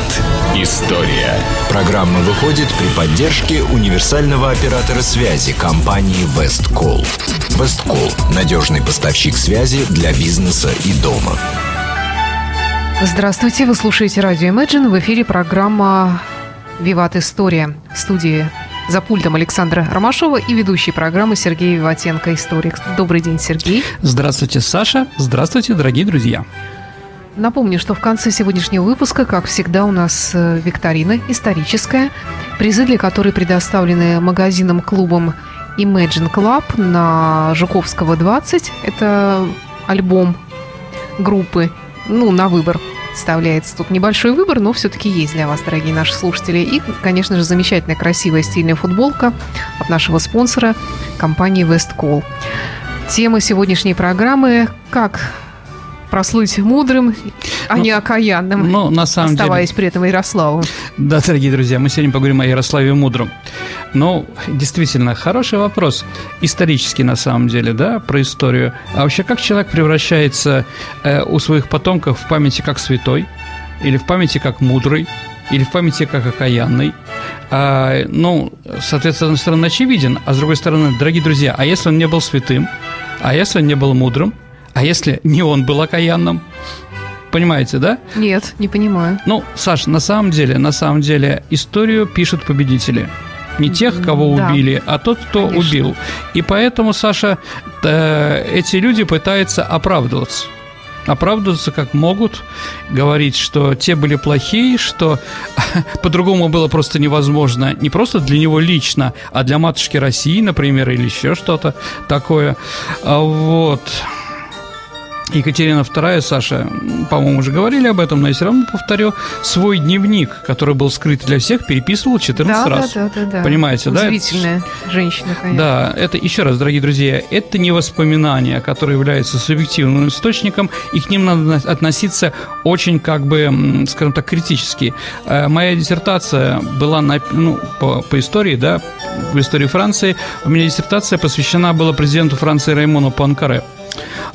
Виват. История. Программа выходит при поддержке универсального оператора связи компании Весткол. Весткол – надежный поставщик связи для бизнеса и дома. Здравствуйте, вы слушаете радио Imagine. В эфире программа «Виват. История». В студии за пультом Александра Ромашова и ведущий программы Сергей Виватенко, историк. Добрый день, Сергей. Здравствуйте, Саша. Здравствуйте, дорогие друзья. Напомню, что в конце сегодняшнего выпуска, как всегда, у нас э, викторина историческая, призы для которой предоставлены магазином-клубом Imagine Club на Жуковского 20. Это альбом группы, ну, на выбор представляется тут небольшой выбор, но все-таки есть для вас, дорогие наши слушатели. И, конечно же, замечательная, красивая, стильная футболка от нашего спонсора компании Westcall. Тема сегодняшней программы «Как прослыть мудрым, а ну, не окаянным, ну, на самом оставаясь деле... при этом Ярославом. Да, дорогие друзья, мы сегодня поговорим о Ярославе Мудром. Ну, действительно, хороший вопрос. Исторический, на самом деле, да, про историю. А вообще, как человек превращается э, у своих потомков в памяти как святой, или в памяти как мудрый, или в памяти как окаянный? А, ну, соответственно, с одной стороны, очевиден, а с другой стороны, дорогие друзья, а если он не был святым, а если он не был мудрым, а если не он был окаянным? Понимаете, да? Нет, не понимаю. Ну, Саш, на самом деле, на самом деле, историю пишут победители. Не тех, кого да. убили, а тот, кто Конечно. убил. И поэтому, Саша, эти люди пытаются оправдываться оправдываться как могут, говорить, что те были плохие, что по-другому было просто невозможно, не просто для него лично, а для матушки России, например, или еще что-то такое. А вот. Екатерина II, Саша, по-моему, уже говорили об этом, но я все равно повторю, свой дневник, который был скрыт для всех, переписывал 14 да, раз. Да, да, да, да. Понимаете, да? Удивительная женщина, конечно. Да, это, еще раз, дорогие друзья, это не воспоминания, которые являются субъективным источником, и к ним надо относиться очень, как бы, скажем так, критически. Э, моя диссертация была на, ну, по, по истории, да, в истории Франции, у меня диссертация посвящена была президенту Франции Раймону Пуанкаре.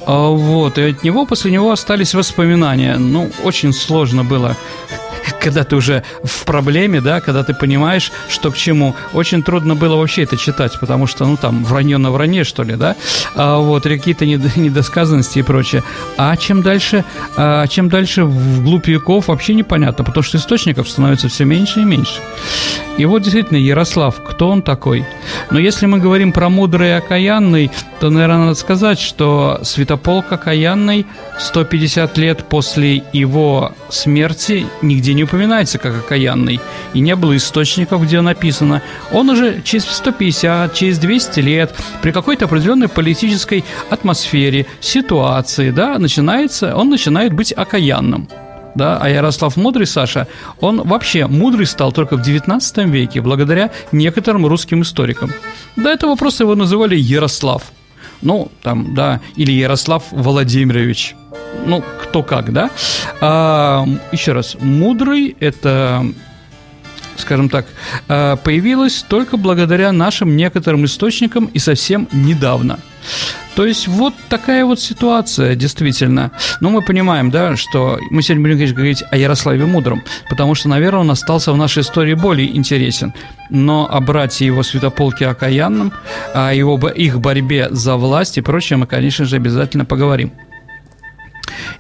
А, вот, и от него после него остались воспоминания. Ну, очень сложно было когда ты уже в проблеме, да, когда ты понимаешь, что к чему. Очень трудно было вообще это читать, потому что, ну, там, вранье на вранье, что ли, да, а, вот, какие-то недосказанности и прочее. А чем дальше, а, чем дальше вглубь веков, вообще непонятно, потому что источников становится все меньше и меньше. И вот действительно, Ярослав, кто он такой? Но если мы говорим про мудрый и окаянный, то, наверное, надо сказать, что Святополк окаянный 150 лет после его смерти нигде не упоминается как окаянный, и не было источников, где написано. Он уже через 150, через 200 лет при какой-то определенной политической атмосфере, ситуации, да, начинается, он начинает быть окаянным да, а Ярослав Мудрый, Саша, он вообще мудрый стал только в 19 веке, благодаря некоторым русским историкам. До этого просто его называли Ярослав. Ну, там, да, или Ярослав Владимирович. Ну, кто как, да? А, еще раз, мудрый – это скажем так, а, появилась только благодаря нашим некоторым источникам и совсем недавно. То есть вот такая вот ситуация, действительно. Но мы понимаем, да, что мы сегодня будем конечно, говорить о Ярославе Мудром, потому что, наверное, он остался в нашей истории более интересен. Но о брате его святополке окаянном, о его, их борьбе за власть и прочее мы, конечно же, обязательно поговорим.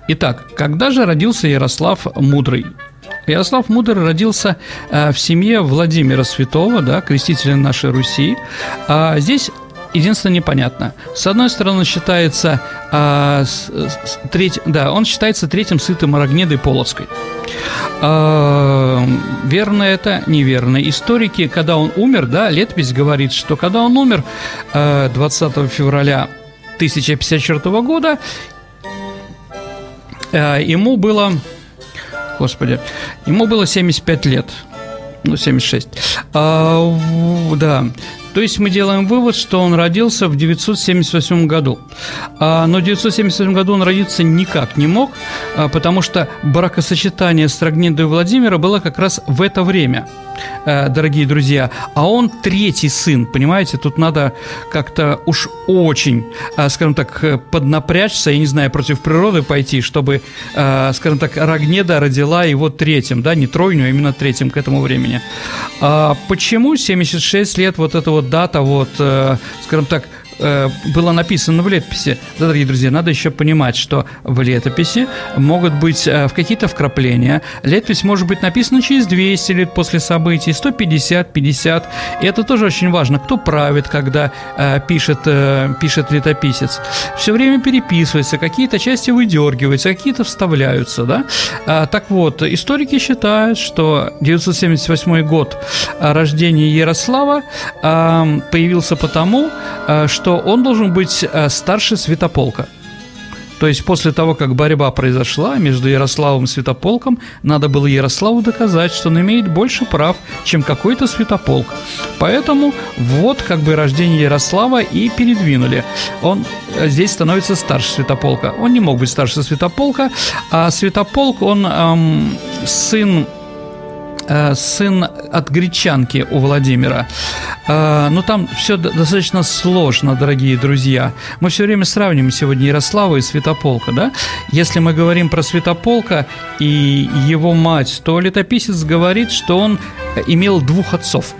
Итак, когда же родился Ярослав Мудрый? Ярослав Мудрый родился э, в семье Владимира Святого, да, крестителя нашей Руси. А здесь единственное непонятно. С одной стороны, считается а, с, с, треть, да, он считается третьим сытым Рогнедой Полоцкой. А, верно это, неверно. Историки, когда он умер, да, летопись говорит, что когда он умер а, 20 февраля 1054 года, ему было, господи, ему было 75 лет ну, 76. А, да. То есть мы делаем вывод, что он родился в 978 году. А, но в 978 году он родиться никак не мог, а, потому что бракосочетание с Рогнедой Владимира было как раз в это время. Э, дорогие друзья, а он третий сын, понимаете? Тут надо как-то уж очень, э, скажем так, э, поднапрячься, я не знаю, против природы пойти, чтобы, скажем так, Рогнеда родила его третьим, да, не тройню, а именно третьим к этому времени. А почему 76 лет вот эта вот дата, вот, скажем так, было написано в летописи. Да, дорогие друзья, надо еще понимать, что в летописи могут быть э, в какие-то вкрапления. Летопись может быть написана через 200 лет после событий, 150, 50. И это тоже очень важно. Кто правит, когда э, пишет, э, пишет летописец. Все время переписывается, какие-то части выдергиваются, какие-то вставляются. Да? А, так вот, историки считают, что 978 год рождения Ярослава э, появился потому, э, что что он должен быть э, старше Святополка. То есть после того, как борьба произошла между Ярославом и Святополком, надо было Ярославу доказать, что он имеет больше прав, чем какой-то Святополк. Поэтому вот как бы рождение Ярослава и передвинули. Он э, здесь становится старше Святополка. Он не мог быть старше Святополка, а Святополк, он эм, сын сын от гречанки у Владимира. Э, но там все достаточно сложно, дорогие друзья. Мы все время сравниваем сегодня Ярослава и Святополка, да? Если мы говорим про Святополка и его мать, то летописец говорит, что он имел двух отцов.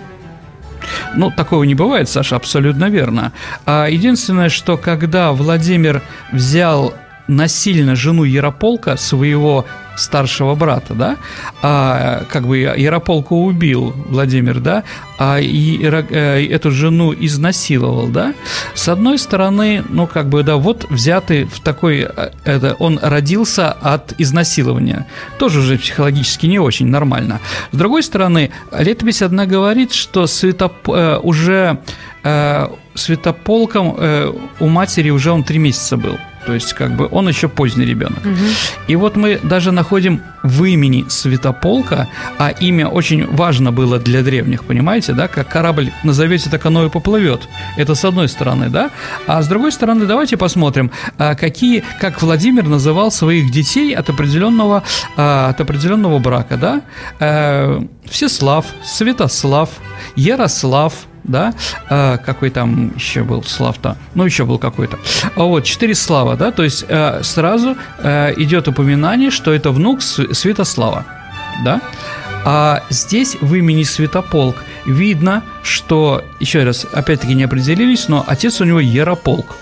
Ну, такого не бывает, Саша, абсолютно верно. А единственное, что когда Владимир взял насильно жену Ярополка, своего старшего брата, да, а, как бы Ярополка убил Владимир, да, а и, э, эту жену изнасиловал, да, с одной стороны, ну, как бы, да, вот взятый в такой, э, это, он родился от изнасилования, тоже уже психологически не очень нормально. С другой стороны, летопись одна говорит, что Святоп... Э, уже Святополком у матери уже он три месяца был. То есть, как бы он еще поздний ребенок. Угу. И вот мы даже находим в имени Святополка, а имя очень важно было для древних, понимаете, да, как корабль назовете, так оно и поплывет. Это с одной стороны, да. А с другой стороны, давайте посмотрим, а, какие, как Владимир называл своих детей от определенного, а, от определенного брака, да. Э, Всеслав, Святослав, Ярослав, да, э, какой там еще был Слав-то, ну, еще был какой-то. А вот, четыре Слава, да, то есть э, сразу э, идет упоминание, что это внук Святослава, да. А здесь в имени Святополк видно, что, еще раз, опять-таки не определились, но отец у него Ярополк.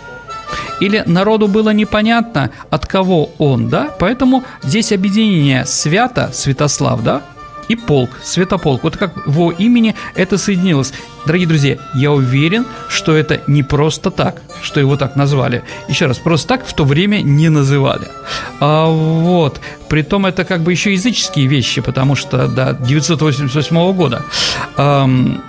Или народу было непонятно, от кого он, да? Поэтому здесь объединение свято, Святослав, да, и полк, Святополк. Вот как в его имени это соединилось. Дорогие друзья, я уверен, что это не просто так, что его так назвали. Еще раз, просто так в то время не называли. А вот, притом это как бы еще языческие вещи, потому что до 988 года. Эм,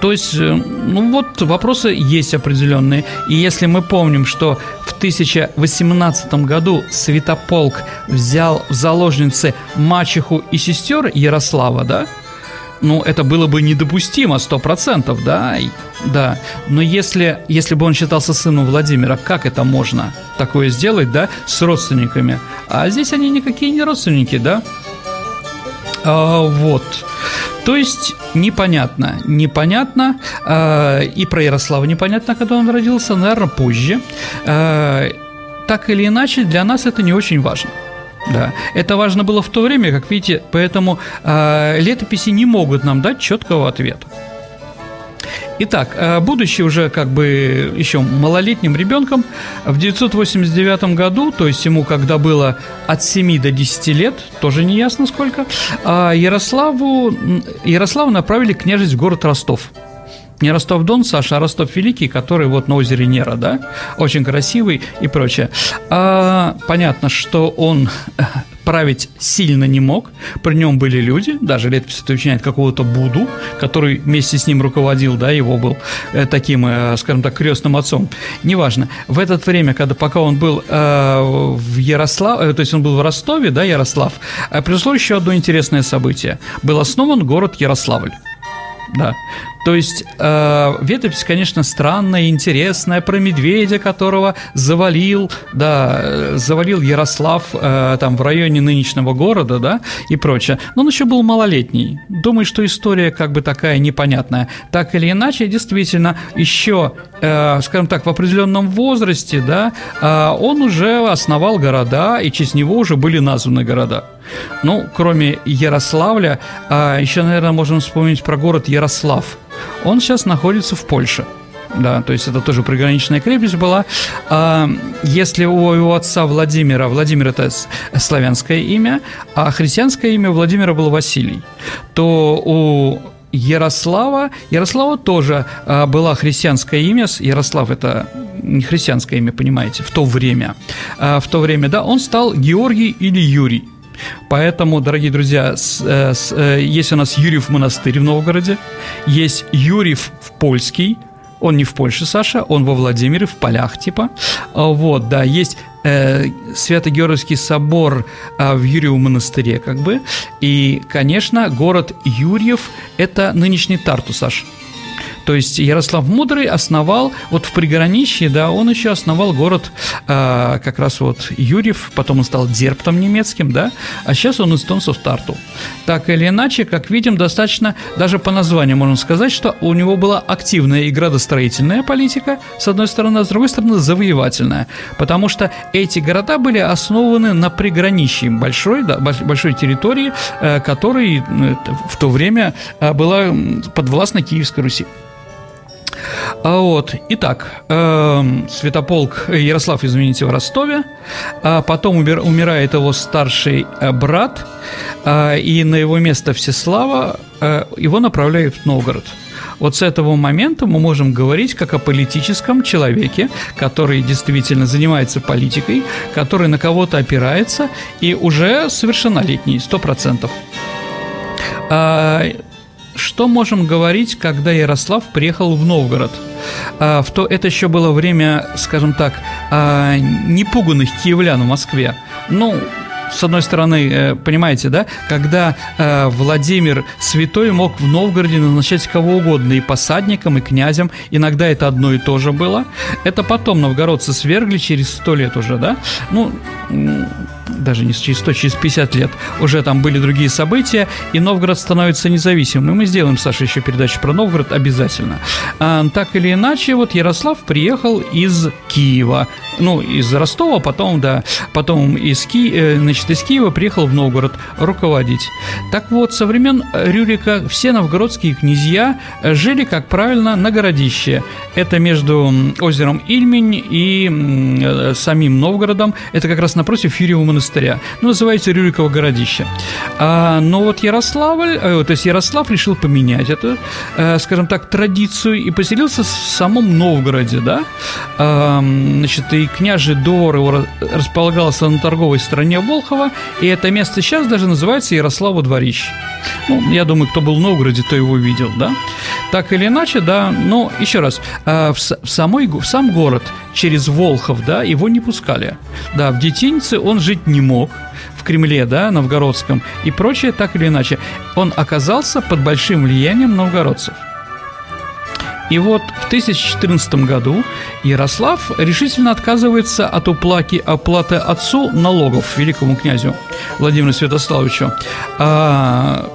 то есть, э, ну вот, вопросы есть определенные. И если мы помним, что в 1018 году Святополк взял в заложницы мачеху и сестер Ярослава, да, ну, это было бы недопустимо, сто процентов, да, да. Но если, если бы он считался сыном Владимира, как это можно такое сделать, да, с родственниками? А здесь они никакие не родственники, да? А, вот. То есть непонятно, непонятно, э, и про Ярослава непонятно, когда он родился, наверное, позже. Э, так или иначе, для нас это не очень важно. Да, это важно было в то время, как видите, поэтому э, летописи не могут нам дать четкого ответа. Итак, э, будучи уже как бы еще малолетним ребенком, в 989 году, то есть ему когда было от 7 до 10 лет, тоже не ясно сколько, а Ярославу, Ярославу направили княжить в город Ростов не Ростов-Дон, Саша, а Ростов Великий, который вот на озере Нера, да, очень красивый и прочее. А, понятно, что он править сильно не мог. При нем были люди, даже летопись уточняет какого-то Буду, который вместе с ним руководил, да, его был э, таким, э, скажем так, крестным отцом. Неважно. В это время, когда пока он был э, в Ярославе, э, то есть он был в Ростове, да, Ярослав, э, произошло еще одно интересное событие. Был основан город Ярославль. Да. То есть э, летопись, конечно, странная, интересная, про медведя, которого завалил, да, э, завалил Ярослав э, там в районе нынешнего города, да, и прочее. Но он еще был малолетний. Думаю, что история как бы такая непонятная. Так или иначе, действительно, еще, э, скажем так, в определенном возрасте, да, э, он уже основал города, и через него уже были названы города. Ну, кроме Ярославля, э, еще, наверное, можем вспомнить про город Ярослав. Он сейчас находится в Польше. Да, то есть это тоже приграничная крепость была. А, если у его отца Владимира, Владимир это славянское имя, а христианское имя Владимира было Василий, то у Ярослава, Ярослава тоже а, была христианское имя, Ярослав это не христианское имя, понимаете, в то время. А, в то время, да, он стал Георгий или Юрий. Поэтому, дорогие друзья, с, э, с, э, есть у нас Юрьев монастырь в Новгороде, есть Юрьев в Польский, он не в Польше, Саша, он во Владимире, в полях типа. А, вот, да, есть э, Свято-Георгиевский собор э, в Юрьевом монастыре, как бы. И, конечно, город Юрьев – это нынешний Тарту, Саша. То есть Ярослав Мудрый основал, вот в приграничье, да, он еще основал город э, как раз вот Юрьев, потом он стал Дерптом немецким, да, а сейчас он эстонцев Тарту. Так или иначе, как видим, достаточно, даже по названию можно сказать, что у него была активная и градостроительная политика, с одной стороны, а с другой стороны, завоевательная, потому что эти города были основаны на приграничье большой, да, большой территории, э, которой э, в то время э, была подвластна Киевской Руси. А вот, итак, э, Святополк Ярослав, извините, в Ростове, а потом умер, умирает его старший э, брат, э, и на его место Всеслава э, его направляют в Новгород. Вот с этого момента мы можем говорить как о политическом человеке, который действительно занимается политикой, который на кого-то опирается и уже совершеннолетний, сто процентов. Что можем говорить, когда Ярослав приехал в Новгород? А, в то, это еще было время, скажем так, а, непуганных киевлян в Москве. Ну, с одной стороны, э, понимаете, да, когда э, Владимир Святой мог в Новгороде назначать кого угодно, и посадником, и князем, иногда это одно и то же было. Это потом новгородцы свергли через сто лет уже, да, ну, даже не через 100, через 50 лет, уже там были другие события, и Новгород становится независимым. И мы сделаем, Саша, еще передачу про Новгород обязательно. А, так или иначе, вот Ярослав приехал из Киева, ну, из Ростова, потом, да, потом из, Ки... Э, значит, из Киева приехал в Новгород руководить. Так вот, со времен Рюрика все новгородские князья жили, как правильно, на городище. Это между озером Ильмень и э, самим Новгородом. Это как раз напротив Юрьева монастыря. Ну, называется Рюриково городище. А, но вот Ярославль, э, то есть Ярослав решил поменять эту, э, скажем так, традицию и поселился в самом Новгороде, да. А, значит, и княжий двор его располагался на торговой стороне Волхова, и это место сейчас даже называется Ярославо дворище. Ну, я думаю, кто был в Новгороде, то его видел, да. Так или иначе, да, но еще раз, а, в, самой, в сам город через Волхов, да, его не пускали. Да, в Детинце он жить не мог, в Кремле, да, новгородском и прочее, так или иначе. Он оказался под большим влиянием новгородцев. И вот в 1014 году Ярослав решительно отказывается от уплаки, оплаты отцу налогов великому князю Владимиру Святославовичу. А,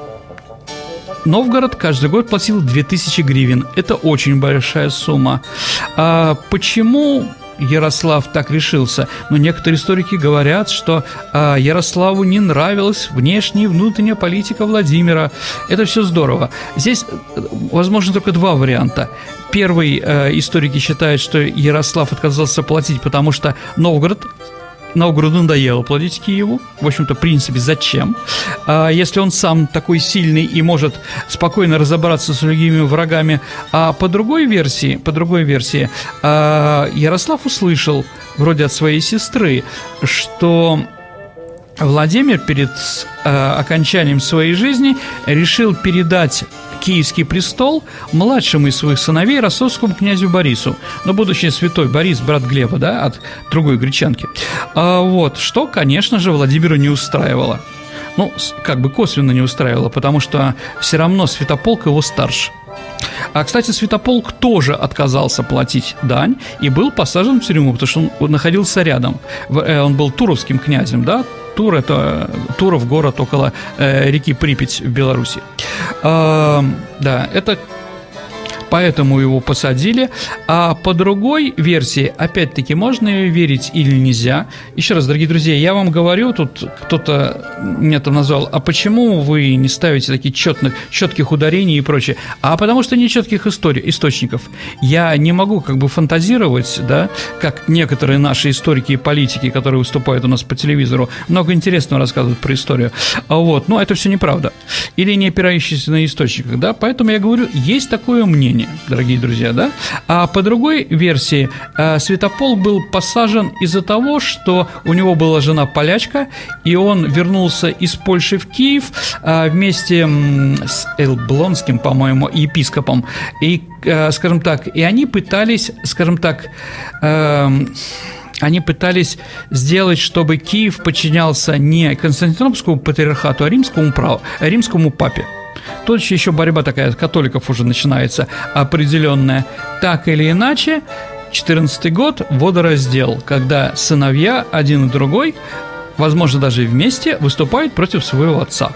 Новгород каждый год платил 2000 гривен. Это очень большая сумма. А почему Ярослав так решился. Но некоторые историки говорят, что э, Ярославу не нравилась внешняя и внутренняя политика Владимира. Это все здорово. Здесь, э, возможно, только два варианта. Первый э, историки считают, что Ярослав отказался платить, потому что Новгород Новгороду надоело платить Киеву. В общем-то, в принципе, зачем? А если он сам такой сильный и может спокойно разобраться с другими врагами. А по другой версии, по другой версии, а, Ярослав услышал, вроде от своей сестры, что Владимир перед э, окончанием своей жизни решил передать киевский престол младшему из своих сыновей ростовскому князю Борису. Но будущий святой Борис, брат Глеба, да, от другой гречанки. А, вот, что, конечно же, Владимиру не устраивало. Ну, как бы косвенно не устраивало, потому что все равно Святополк его старше. А, кстати, Святополк тоже отказался платить дань и был посажен в тюрьму, потому что он находился рядом. Э, он был туровским князем, да, Тур – это Туров город около э, реки Припять в Беларуси. Э, да, это поэтому его посадили. А по другой версии, опять-таки, можно ее верить или нельзя. Еще раз, дорогие друзья, я вам говорю, тут кто-то меня там назвал, а почему вы не ставите таких четных, четких ударений и прочее? А потому что нет четких историй, источников. Я не могу как бы фантазировать, да, как некоторые наши историки и политики, которые выступают у нас по телевизору, много интересного рассказывают про историю. А вот, но это все неправда. Или не опирающиеся на источниках, да, поэтому я говорю, есть такое мнение времени, дорогие друзья, да? А по другой версии, э, Святополк был посажен из-за того, что у него была жена полячка, и он вернулся из Польши в Киев э, вместе с Элблонским, по-моему, епископом, и, э, скажем так, и они пытались, скажем так, они пытались сделать, чтобы Киев подчинялся не Константинопольскому патриархату, а римскому, праву, римскому папе. Тут еще борьба такая католиков уже начинается определенная. Так или иначе, 14 год – водораздел, когда сыновья, один и другой, возможно, даже вместе, выступают против своего отца.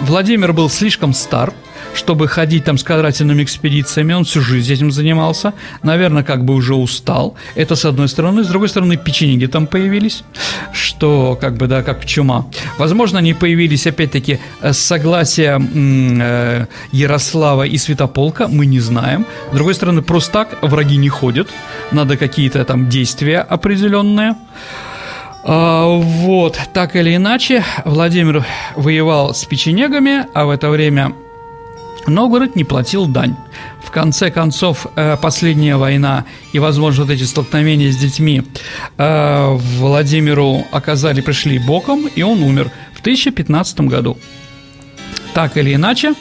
Владимир был слишком стар – чтобы ходить там с карательными экспедициями. Он всю жизнь этим занимался. Наверное, как бы уже устал. Это с одной стороны. С другой стороны, печенеги там появились, что как бы, да, как чума. Возможно, они появились, опять-таки, с согласия э, Ярослава и Святополка, мы не знаем. С другой стороны, просто так враги не ходят. Надо какие-то там действия определенные. А, вот, так или иначе, Владимир воевал с печенегами, а в это время Новгород не платил дань. В конце концов, э, последняя война и, возможно, вот эти столкновения с детьми э, Владимиру оказали, пришли боком, и он умер в 1015 году. Так или иначе,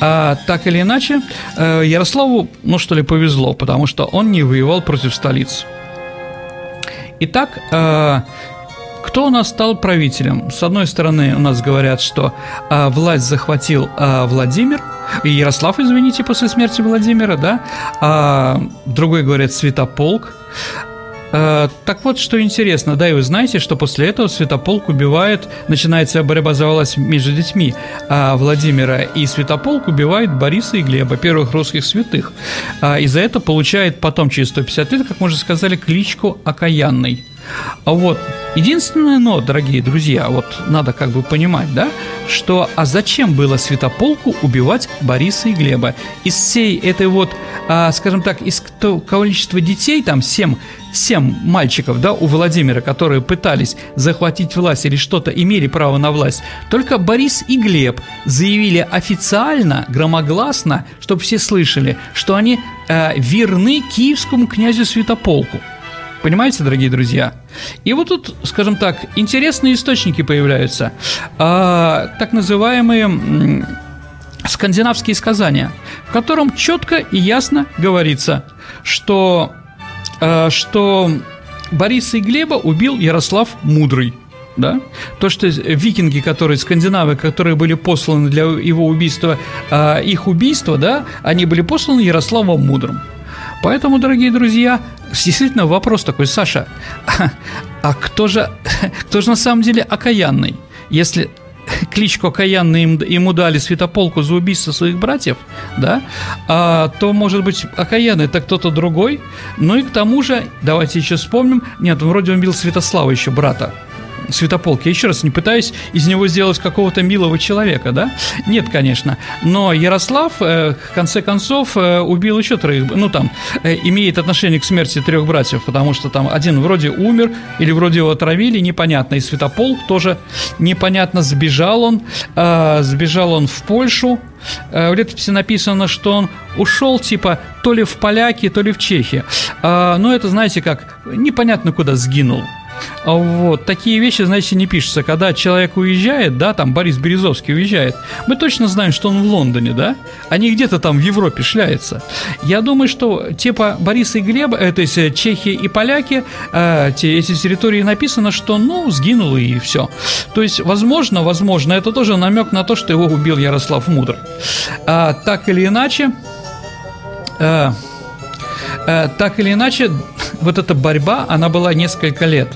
э, так или иначе, Ярославу, ну что ли, повезло, потому что он не воевал против столиц. Итак, кто у нас стал правителем? С одной стороны, у нас говорят, что э, власть захватил э, Владимир, и Ярослав, извините, после смерти Владимира, да, а другой говорят Святополк. А, так вот, что интересно, да, и вы знаете, что после этого Святополк убивает, начинается борьба за власть между детьми а Владимира, и Святополк убивает Бориса и Глеба, первых русских святых. А, и за это получает потом, через 150 лет, как мы уже сказали, кличку Окаянный. А вот единственное но, дорогие друзья, вот надо как бы понимать, да, что а зачем было Святополку убивать Бориса и Глеба? Из всей этой вот, а, скажем так, из количества детей, там семь, семь мальчиков, да, у Владимира, которые пытались захватить власть или что-то имели право на власть, только Борис и Глеб заявили официально, громогласно, чтобы все слышали, что они э, верны киевскому князю Святополку. Понимаете, дорогие друзья? И вот тут, скажем так, интересные источники появляются. А, так называемые скандинавские сказания, в котором четко и ясно говорится, что, а, что Бориса и Глеба убил Ярослав Мудрый. Да? То, что викинги, которые, скандинавы, которые были посланы для его убийства, а, их убийства, да, они были посланы Ярославом Мудрым. Поэтому, дорогие друзья, действительно вопрос такой, Саша, а, кто же, кто же на самом деле окаянный? Если кличку окаянный им, ему дали святополку за убийство своих братьев, да, а, то, может быть, окаянный это кто-то другой. Ну и к тому же, давайте еще вспомним, нет, вроде он бил Святослава еще брата, Святополк. Я еще раз не пытаюсь из него сделать какого-то милого человека, да? Нет, конечно. Но Ярослав, э, в конце концов, э, убил еще троих, ну там, э, имеет отношение к смерти трех братьев, потому что там один вроде умер, или вроде его отравили, непонятно. И Святополк тоже непонятно, сбежал он, сбежал он в Польшу, в летописи написано, что он ушел, типа, то ли в поляки, то ли в чехи. Но это, знаете как, непонятно куда сгинул. А вот, такие вещи, знаете, не пишутся. Когда человек уезжает, да, там Борис Березовский уезжает, мы точно знаем, что он в Лондоне, да, а не где-то там в Европе шляется. Я думаю, что типа Бориса и Глеба, э, то есть э, чехи и поляки, э, те, эти территории написано, что, ну, сгинуло и все. То есть, возможно, возможно, это тоже намек на то, что его убил Ярослав Мудрый. А, так или иначе, э, так или иначе, вот эта борьба, она была несколько лет.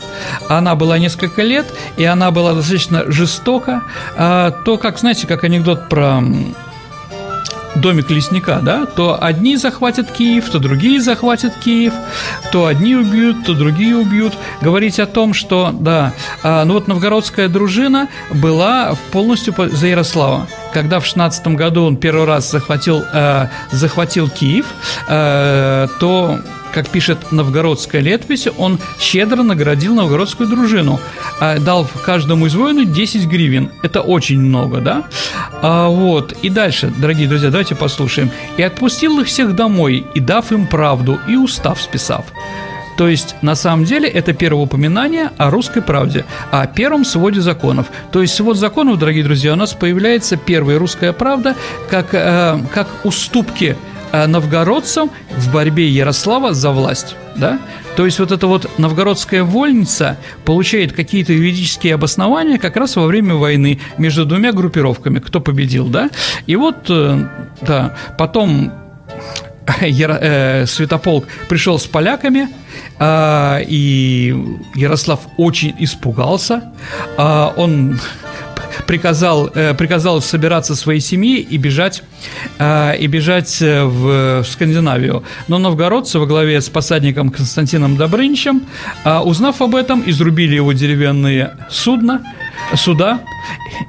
Она была несколько лет, и она была достаточно жестока. А, то, как, знаете, как анекдот про домик лесника, да, то одни захватят Киев, то другие захватят Киев, то одни убьют, то другие убьют. Говорить о том, что, да, а, ну вот новгородская дружина была полностью за Ярослава. Когда в 16 году он первый раз захватил, э, захватил Киев, э, то как пишет новгородская летопись, он щедро наградил новгородскую дружину, а, дал каждому из воинов 10 гривен. Это очень много, да? А, вот. И дальше, дорогие друзья, давайте послушаем. «И отпустил их всех домой, и дав им правду, и устав списав». То есть, на самом деле, это первое упоминание о русской правде, о первом своде законов. То есть, свод законов, дорогие друзья, у нас появляется первая русская правда как, э, как уступки новгородцам в борьбе Ярослава за власть, да? То есть вот эта вот новгородская вольница получает какие-то юридические обоснования как раз во время войны между двумя группировками, кто победил, да? И вот, э, да, потом э, Святополк пришел с поляками, э, и Ярослав очень испугался. Э, он приказал, э, приказал собираться своей семьи и бежать, э, и бежать э, в Скандинавию. Но новгородцы во главе с посадником Константином Добрыничем, узнав об этом, изрубили его деревянные судна, суда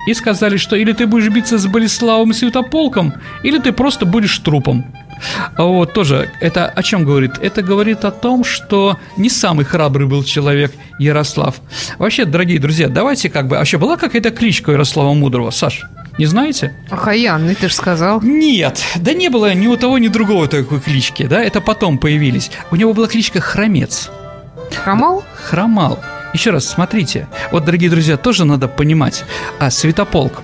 и сказали, что или ты будешь биться с Болеславом и Святополком, или ты просто будешь трупом. Вот, тоже, это о чем говорит? Это говорит о том, что не самый храбрый был человек Ярослав. Вообще, дорогие друзья, давайте как бы... А вообще, была какая-то кличка Ярослава Мудрого, Саш? Не знаете? Ахаянный, ты же сказал. Нет, да не было ни у того, ни другого такой клички, да, это потом появились. У него была кличка Хромец. Хромал? Хромал. Еще раз, смотрите. Вот, дорогие друзья, тоже надо понимать. А Святополк,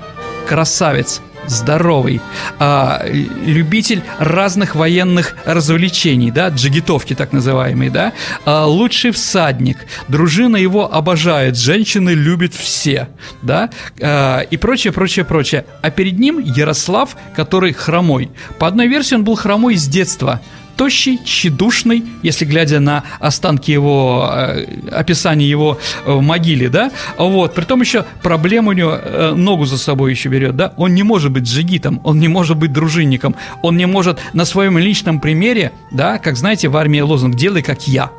красавец, здоровый, а, любитель разных военных развлечений, да, джигитовки так называемые, да, а, лучший всадник, дружина его обожает, женщины любят все, да, а, и прочее, прочее, прочее. А перед ним Ярослав, который хромой. По одной версии он был хромой с детства, тощий, тщедушный, если глядя на останки его, э, описание его э, в могиле, да, вот, при том еще проблема у него э, ногу за собой еще берет, да, он не может быть джигитом, он не может быть дружинником, он не может на своем личном примере, да, как знаете, в армии лозунг «делай как я»,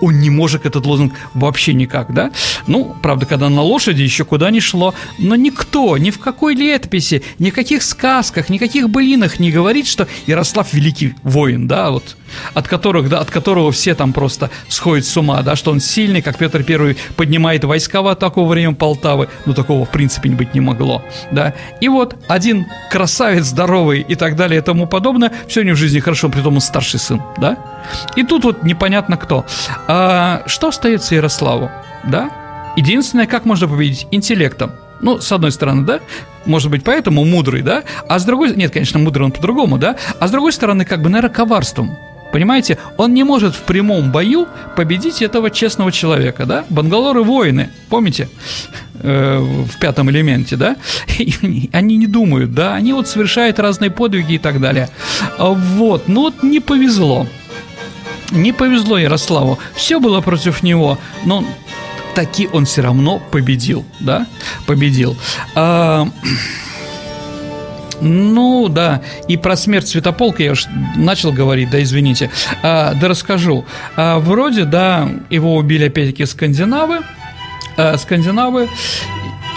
он не может этот лозунг вообще никак, да? Ну, правда, когда на лошади еще куда ни шло, но никто, ни в какой летописи, ни в каких сказках, никаких былинах не говорит, что Ярослав великий воин, да, вот от которых, да, от которого все там просто сходят с ума, да, что он сильный, как Петр Первый поднимает войска в атаку во время Полтавы, ну такого в принципе не быть не могло, да. И вот один красавец здоровый и так далее и тому подобное, все у него в жизни хорошо, при том он старший сын, да. И тут вот непонятно кто. А, что остается Ярославу, да? Единственное, как можно победить интеллектом. Ну, с одной стороны, да, может быть, поэтому мудрый, да, а с другой, нет, конечно, мудрый он по-другому, да, а с другой стороны, как бы, наверное, коварством. Понимаете, он не может в прямом бою победить этого честного человека, да? Бангалоры воины, помните? Э, в пятом элементе, да? Они не думают, да? Они вот совершают разные подвиги и так далее. А вот, ну вот не повезло. Не повезло Ярославу. Все было против него, но таки он все равно победил, да? Победил. А... Ну, да. И про смерть Святополка я уж начал говорить, да, извините. А, да расскажу. А, вроде, да, его убили опять-таки скандинавы. А, скандинавы.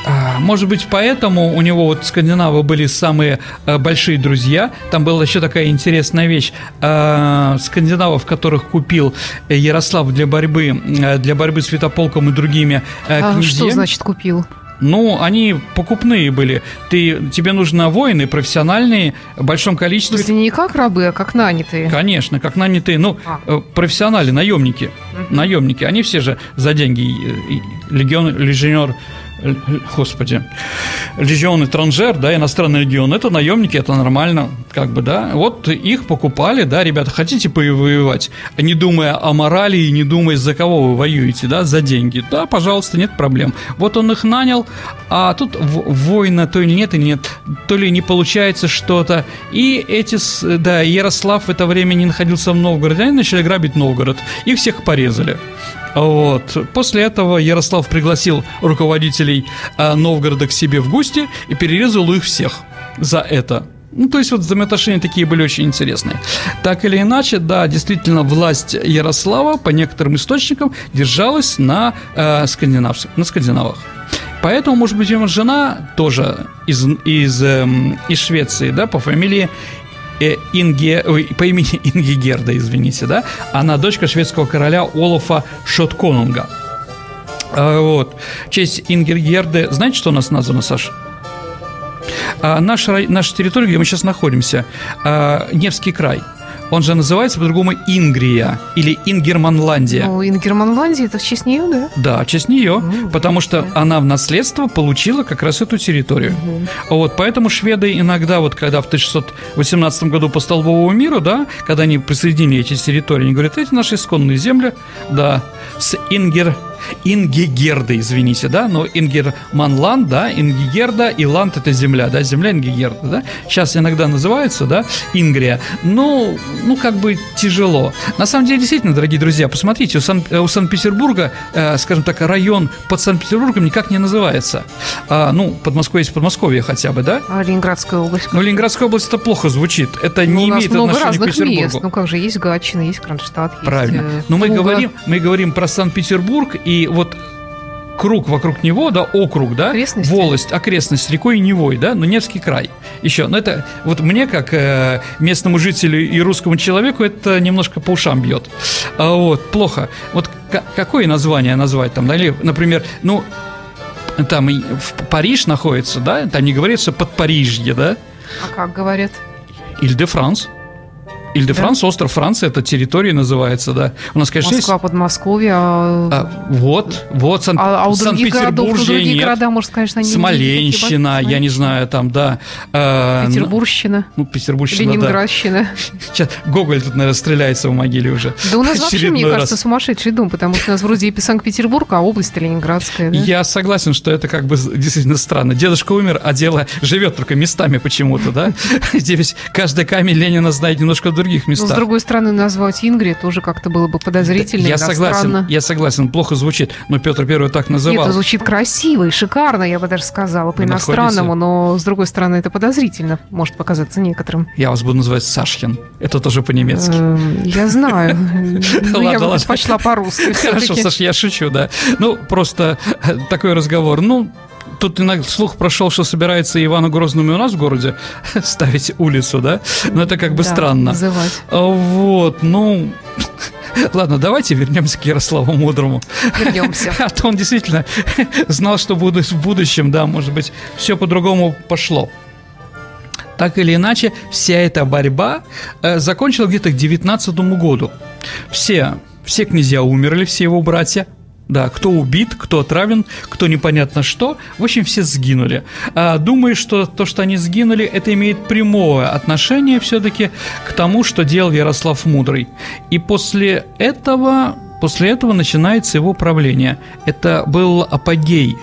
А, может быть, поэтому у него вот скандинавы были самые а, большие друзья. Там была еще такая интересная вещь. А, скандинавов, которых купил Ярослав для борьбы, для борьбы с Святополком и другими а, князьями. Что значит купил? Ну, они покупные были. Ты, тебе нужны воины профессиональные, в большом количестве. В смысле, не как рабы, а как нанятые? Конечно, как нанятые. Ну, а. Э, профессионалы, наемники. Угу. Наемники. Они все же за деньги. Легион, легионер господи, легион этранжер, да, иностранный легион, это наемники, это нормально, как бы, да. Вот их покупали, да, ребята, хотите повоевать, не думая о морали и не думая, за кого вы воюете, да, за деньги. Да, пожалуйста, нет проблем. Вот он их нанял, а тут война то ли нет, и нет, то ли не получается что-то. И эти, да, Ярослав в это время не находился в Новгороде, они начали грабить Новгород. Их всех порезали. Вот. После этого Ярослав пригласил руководителей э, Новгорода к себе в гости и перерезал их всех за это. Ну, то есть вот взаимоотношения такие были очень интересные. Так или иначе, да, действительно, власть Ярослава, по некоторым источникам, держалась на, э, скандинав, на скандинавах. Поэтому, может быть, его жена тоже из, из, э, из Швеции, да, по фамилии э, Инге, по имени Инги Герда, извините, да, она дочка шведского короля Олафа Шотконунга. А, вот. В честь Ингергерды, знаете, что у нас названо, Саша? А, наша, наша территория, где мы сейчас находимся, а, Невский край – он же называется по-другому Ингрия или Ингерманландия. Ну, Ингерманландия это в честь нее, да? Да, в честь нее, ну, потому что да. она в наследство получила как раз эту территорию. Угу. Вот, поэтому шведы иногда, вот когда в 1618 году по Столбовому миру, да, когда они присоединили эти территории, они говорят, эти наши исконные земли, да, с Ингер Ингигерда, извините, да, но Ингерманланд, да, Ингигерда и Ланд это земля, да, земля Ингигерда, да, сейчас иногда называется, да, Ингрия, ну, ну, как бы тяжело. На самом деле, действительно, дорогие друзья, посмотрите, у, Сан- у Санкт-Петербурга, э, скажем так, район под Санкт-Петербургом никак не называется. А, ну, Подмосковье есть Подмосковье хотя бы, да? А Ленинградская область? Ну, Ленинградская область это плохо звучит, это ну, не имеет отношения к Петербургу. Мест. Ну, как же, есть Гатчина, есть Кронштадт, есть Правильно. Э, Но мы говорим, мы говорим про Санкт-Петербург, и вот круг вокруг него, да, округ, да, окрестность, волость, окрестность рекой Невой, да, но Невский край. Еще, но это вот мне, как э, местному жителю и русскому человеку, это немножко по ушам бьет. А, вот, плохо. Вот какое название назвать там, да, или, например, ну, там в Париж находится, да, там не говорится под Парижье, да? А как говорят? Иль-де-Франс. Иль-де-Франс, да? остров Франции, это территория называется, да. У нас, конечно, Москва, есть... Подмосковье. А... А, вот, вот, Сан... а, а у других городов, у других нет. города, может, конечно, они Смоленщина, не я не знаю, там, да. А, Петербургщина. Ну, Петербургщина, Ленинградщина. Да. Сейчас Гоголь тут, наверное, стреляется в могиле уже. Да у нас вообще, мне кажется, раз. сумасшедший дом, потому что у нас вроде и Санкт-Петербург, а область Ленинградская. Да? Я согласен, что это как бы действительно странно. Дедушка умер, а дело живет только местами почему-то, да? Здесь каждый камень Ленина знает немножко в других местах. Но, с другой стороны, назвать Ингри тоже как-то было бы подозрительно. Я согласен, я согласен, плохо звучит, но Петр Первый так называл. Нет, звучит красиво и шикарно, я бы даже сказала, по-иностранному, но, с другой стороны, это подозрительно может показаться некоторым. Я вас буду называть Сашкин, это тоже по-немецки. Эм, я знаю, я бы предпочла по-русски Хорошо, Саш, я шучу, да. Ну, просто э, такой разговор, ну, тут иногда слух прошел, что собирается Ивану Грозному у нас в городе ставить улицу, да? Но это как бы да, странно. Называть. А, вот, ну... Ладно, давайте вернемся к Ярославу Мудрому. Вернемся. А то он действительно знал, что будет в будущем, да, может быть, все по-другому пошло. Так или иначе, вся эта борьба э, закончилась где-то к 19 году. Все, все князья умерли, все его братья, да, кто убит, кто отравлен, кто непонятно что. В общем, все сгинули. А, думаю, что то, что они сгинули, это имеет прямое отношение все-таки к тому, что делал Ярослав Мудрый. И после этого, после этого начинается его правление. Это был апогей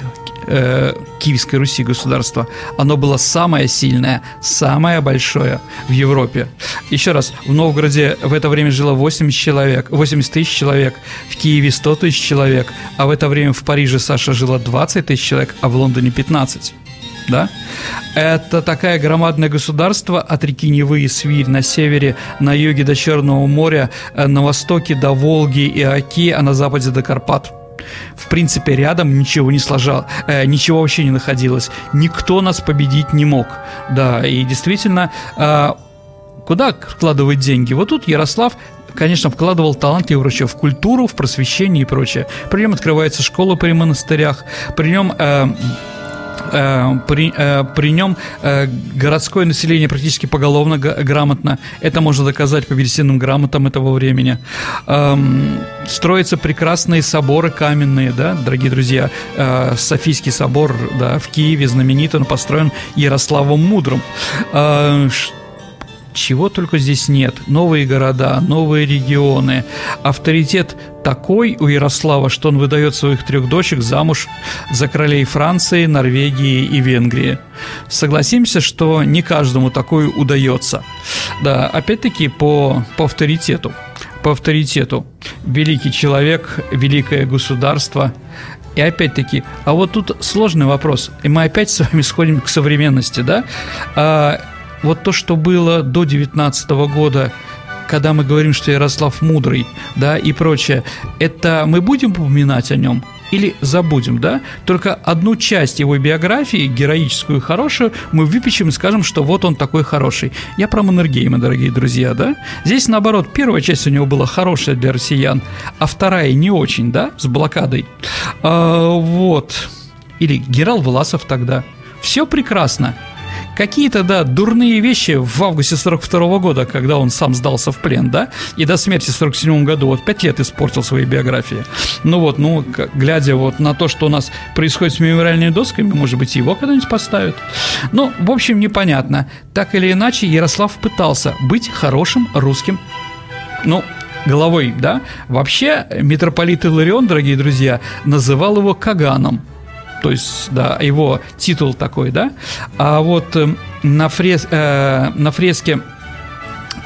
э, Киевской Руси государства, оно было самое сильное, самое большое в Европе. Еще раз, в Новгороде в это время жило 80 человек, 80 тысяч человек, в Киеве 100 тысяч человек, а в это время в Париже, Саша, жило 20 тысяч человек, а в Лондоне 15 да? Это такое громадное государство от реки Невы и Свирь на севере, на юге до Черного моря, э, на востоке до Волги и Оки, а на западе до Карпат в принципе, рядом ничего не сложал, э, ничего вообще не находилось. Никто нас победить не мог. Да, и действительно, э, куда вкладывать деньги? Вот тут Ярослав конечно, вкладывал таланты врача в культуру, в просвещение и прочее. При нем открывается школа при монастырях, при нем э, э, при, э, при нем э, городское население практически поголовно грамотно. Это можно доказать по берестяным грамотам этого времени. Эм, строятся прекрасные соборы каменные, да, дорогие друзья. Э, Софийский собор да, в Киеве знаменит, он построен Ярославом Мудрым. Э, чего только здесь нет. Новые города, новые регионы. Авторитет такой у Ярослава, что он выдает своих трех дочек замуж за королей Франции, Норвегии и Венгрии. Согласимся, что не каждому такое удается. Да, опять-таки по, по авторитету. По авторитету. Великий человек, великое государство, и опять-таки, а вот тут сложный вопрос. И мы опять с вами сходим к современности, да? Вот то, что было до 19 года, когда мы говорим, что Ярослав мудрый, да, и прочее, это мы будем упоминать о нем или забудем, да? Только одну часть его биографии, героическую хорошую, мы выпечем и скажем, что вот он такой хороший. Я про Маннергейма, дорогие друзья, да? Здесь, наоборот, первая часть у него была хорошая для россиян, а вторая не очень, да, с блокадой. А, вот. Или Герал Власов тогда. Все прекрасно. Какие-то, да, дурные вещи в августе 42 года, когда он сам сдался в плен, да, и до смерти в 47 году вот пять лет испортил свои биографии. Ну вот, ну, глядя вот на то, что у нас происходит с мемориальными досками, может быть, его когда-нибудь поставят. Ну, в общем, непонятно. Так или иначе, Ярослав пытался быть хорошим русским, ну, головой, да. Вообще, митрополит Иларион, дорогие друзья, называл его Каганом – то есть, да, его титул такой, да. А вот э, на, фрес, э, на фреске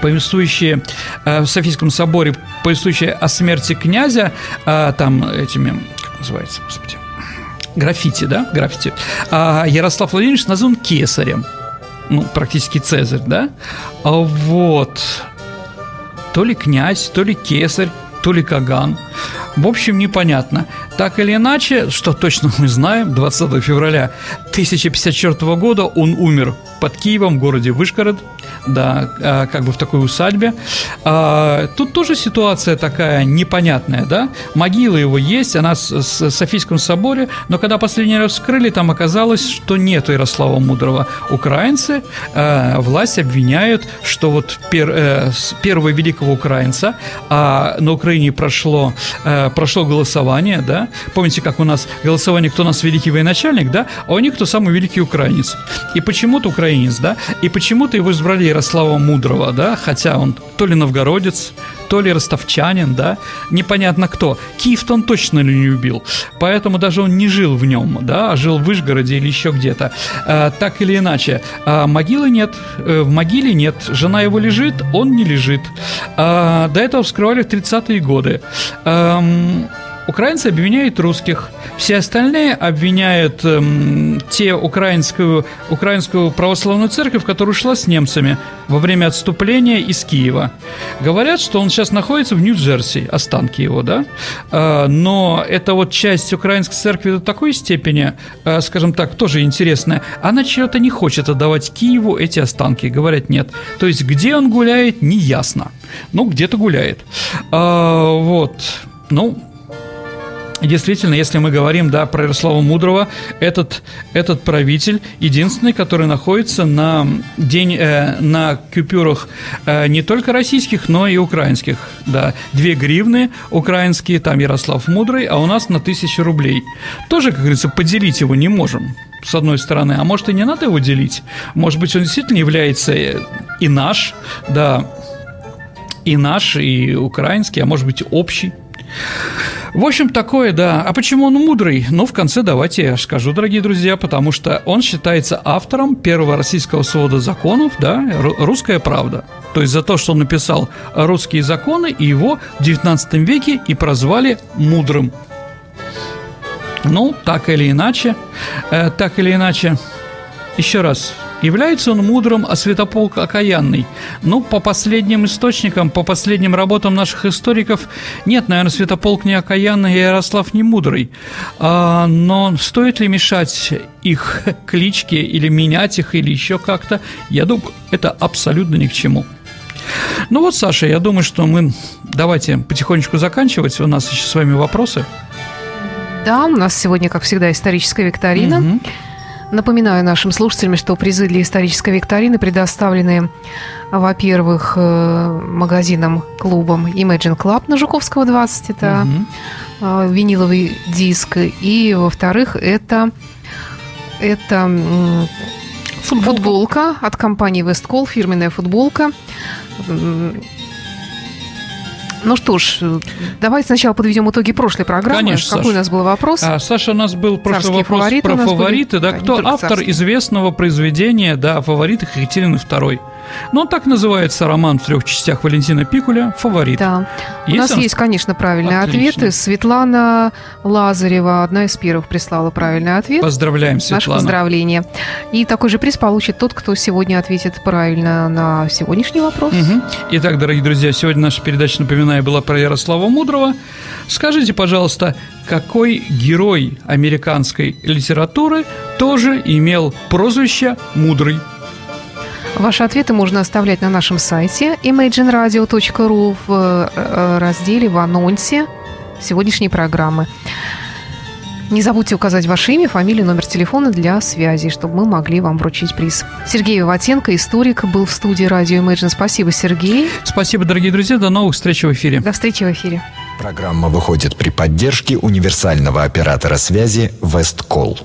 повествующие э, в Софийском соборе, повествующие о смерти князя, э, там этими, как называется, господи, граффити, да, граффити, а Ярослав Владимирович назван кесарем, ну, практически Цезарь, да, а вот, то ли князь, то ли кесарь, то ли Каган. В общем, непонятно. Так или иначе, что точно мы знаем, 20 февраля 1054 года он умер под Киевом, в городе Вышгород, да, а, как бы в такой усадьбе. А, тут тоже ситуация такая непонятная, да. Могила его есть, она в Софийском соборе, но когда последний раз вскрыли, там оказалось, что нет Ярослава Мудрого. Украинцы а, власть обвиняют, что вот э, первого великого украинца, на Украине прошло, э, прошло голосование, да, помните, как у нас голосование, кто у нас великий военачальник, да, а у них кто самый великий украинец. И почему-то украинец, да, и почему-то его избрали Ярослава Мудрого, да, хотя он то ли новгородец, то ли ростовчанин, да, непонятно кто. Киев-то он точно не любил, поэтому даже он не жил в нем, да, а жил в Вышгороде или еще где-то. А, так или иначе, а, могилы нет, а, в могиле нет, жена его лежит, он не лежит. А, до этого вскрывали в 30-е годы. А, Украинцы обвиняют русских, все остальные обвиняют эм, те украинскую, украинскую православную церковь, которая ушла с немцами во время отступления из Киева. Говорят, что он сейчас находится в Нью-Джерси, останки его, да? Э, но это вот часть украинской церкви до такой степени, э, скажем так, тоже интересная, она чего-то не хочет отдавать Киеву эти останки. Говорят, нет. То есть, где он гуляет, не ясно. Ну, где-то гуляет. Э, вот. Ну, Действительно, если мы говорим да, про Ярослава Мудрого, этот, этот правитель единственный, который находится на, день, э, на купюрах э, не только российских, но и украинских. Да. Две гривны украинские, там Ярослав Мудрый, а у нас на тысячу рублей. Тоже, как говорится, поделить его не можем с одной стороны, а может и не надо его делить. Может быть, он действительно является и наш, да, и наш, и украинский, а может быть общий. В общем, такое, да. А почему он мудрый? Ну, в конце давайте я скажу, дорогие друзья, потому что он считается автором первого российского свода законов, да, «Русская правда». То есть за то, что он написал русские законы, и его в 19 веке и прозвали мудрым. Ну, так или иначе, э, так или иначе, еще раз Является он мудрым, а святополк окаянный. Ну, по последним источникам, по последним работам наших историков, нет, наверное, святополк не окаянный, и Ярослав не мудрый. А, но стоит ли мешать их кличке или менять их, или еще как-то, я думаю, это абсолютно ни к чему. Ну вот, Саша, я думаю, что мы давайте потихонечку заканчивать. У нас еще с вами вопросы. Да, у нас сегодня, как всегда, историческая викторина. Угу. Напоминаю нашим слушателям, что призы для исторической викторины предоставлены, во-первых, э, магазином, клубом Imagine Club на Жуковского 20, это угу. виниловый диск, и, во-вторых, это, это футболка. футболка от компании Westcall, фирменная футболка ну что ж, давайте сначала подведем итоги прошлой программы. Конечно, Какой Саша. у нас был вопрос? А, Саша, у нас был прошлый Царские вопрос фавориты про фавориты. были. Да, кто автор царские. известного произведения да, о фаворитах Екатерины II? Ну, так называется роман в трех частях Валентина Пикуля «Фаворит». Да. У Есть нас он? есть, конечно, правильные Отлично. ответы. Светлана Лазарева, одна из первых, прислала правильный ответ. Поздравляем, Наше Светлана. поздравление. И такой же приз получит тот, кто сегодня ответит правильно на сегодняшний вопрос. Мгм. Итак, дорогие друзья, сегодня наша передача, напоминаю, была про Ярослава Мудрого. Скажите, пожалуйста, какой герой американской литературы тоже имел прозвище «Мудрый»? Ваши ответы можно оставлять на нашем сайте imagineradio.ru в э, разделе в анонсе сегодняшней программы. Не забудьте указать ваше имя, фамилию, номер телефона для связи, чтобы мы могли вам вручить приз. Сергей Виватенко, историк, был в студии радио Imagine. Спасибо, Сергей. Спасибо, дорогие друзья, до новых встреч в эфире. До встречи в эфире. Программа выходит при поддержке универсального оператора связи Весткол.